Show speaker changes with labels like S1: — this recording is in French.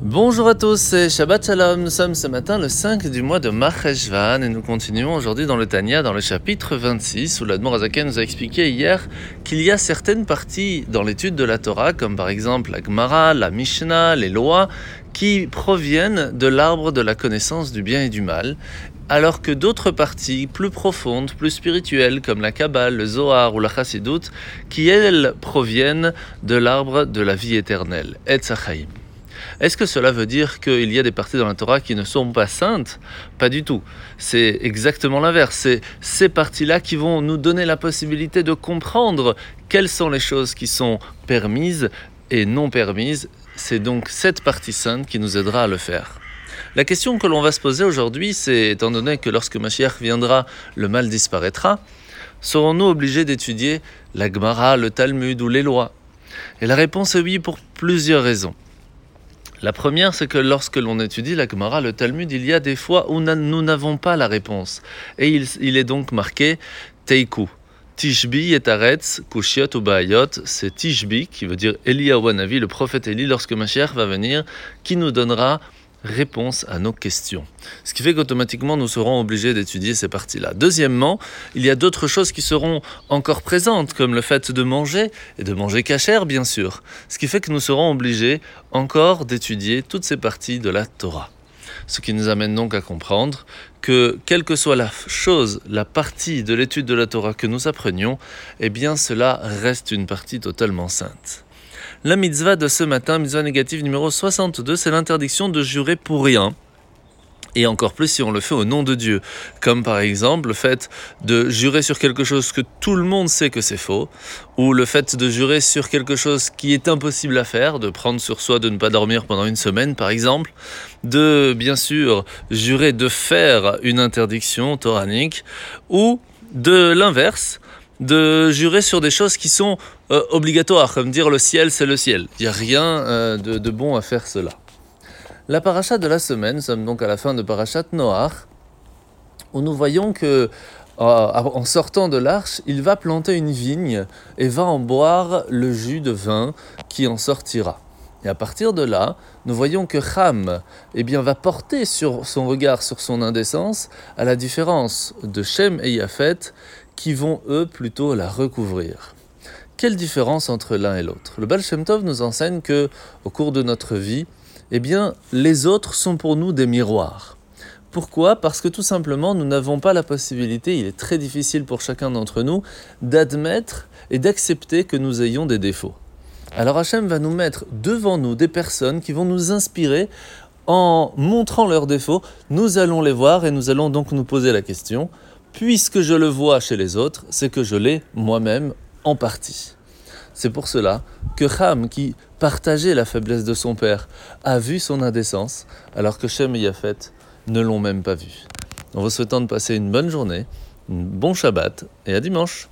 S1: Bonjour à tous, c'est Shabbat Shalom. Nous sommes ce matin le 5 du mois de Maheshvan et nous continuons aujourd'hui dans le Tanya, dans le chapitre 26, où l'Admor Azaken nous a expliqué hier qu'il y a certaines parties dans l'étude de la Torah, comme par exemple la Gemara, la Mishnah, les lois, qui proviennent de l'arbre de la connaissance du bien et du mal, alors que d'autres parties plus profondes, plus spirituelles, comme la Kabbale, le Zohar ou la Chassidut, qui elles proviennent de l'arbre de la vie éternelle, Etzachaim. Est-ce que cela veut dire qu'il y a des parties dans la Torah qui ne sont pas saintes? Pas du tout. C'est exactement l'inverse. C'est ces parties-là qui vont nous donner la possibilité de comprendre quelles sont les choses qui sont permises et non permises. C'est donc cette partie sainte qui nous aidera à le faire. La question que l'on va se poser aujourd'hui, c'est étant donné que lorsque Mashiach viendra, le mal disparaîtra, serons-nous obligés d'étudier la Gemara, le Talmud ou les lois? Et la réponse est oui pour plusieurs raisons. La première, c'est que lorsque l'on étudie la Gemara, le Talmud, il y a des fois où nous n'avons pas la réponse. Et il, est donc marqué Teiku. Tishbi et Aretz, Kushiot ou Baayot, c'est Tishbi qui veut dire Eliawanavi, le prophète Eli, lorsque Mashiach va venir, qui nous donnera réponse à nos questions. Ce qui fait qu'automatiquement nous serons obligés d'étudier ces parties-là. Deuxièmement, il y a d'autres choses qui seront encore présentes, comme le fait de manger, et de manger cachère bien sûr. Ce qui fait que nous serons obligés encore d'étudier toutes ces parties de la Torah. Ce qui nous amène donc à comprendre que quelle que soit la chose, la partie de l'étude de la Torah que nous apprenions, eh bien cela reste une partie totalement sainte. La mitzvah de ce matin, mitzvah négative numéro 62, c'est l'interdiction de jurer pour rien. Et encore plus si on le fait au nom de Dieu. Comme par exemple le fait de jurer sur quelque chose que tout le monde sait que c'est faux, ou le fait de jurer sur quelque chose qui est impossible à faire, de prendre sur soi de ne pas dormir pendant une semaine par exemple, de bien sûr jurer de faire une interdiction toranique, ou de l'inverse, de jurer sur des choses qui sont euh, obligatoires, comme dire le ciel, c'est le ciel. Il n'y a rien euh, de, bon à faire cela. La paracha de la semaine, nous sommes donc à la fin de parachat Noach, où nous voyons que euh, en sortant de l'arche, il va planter une vigne et va en boire le jus de vin qui en sortira. Et à partir de là, nous voyons que Ham eh bien, va porter sur son regard sur son indécence, à la différence de Shem et Yafet, qui vont eux plutôt la recouvrir. Quelle différence entre l'un et l'autre? Le Baal Tov nous enseigne que, au cours de notre vie, eh les autres sont pour nous des miroirs. Pourquoi? Parce que tout simplement, nous n'avons pas la possibilité, il est très difficile pour chacun d'entre nous, d'admettre et d'accepter que nous ayons des défauts. Alors Hachem va nous mettre devant nous des personnes qui vont nous inspirer en montrant leurs défauts. Nous allons les voir et nous allons donc nous poser la question, puisque je le vois chez les autres, c'est que je l'ai moi-même en partie. C'est pour cela que Ham, qui partageait la faiblesse de son père, a vu son indécence, alors que Shem et Yafet ne l'ont même pas vu. En vous souhaitant de passer une bonne journée, un bon Shabbat et à dimanche.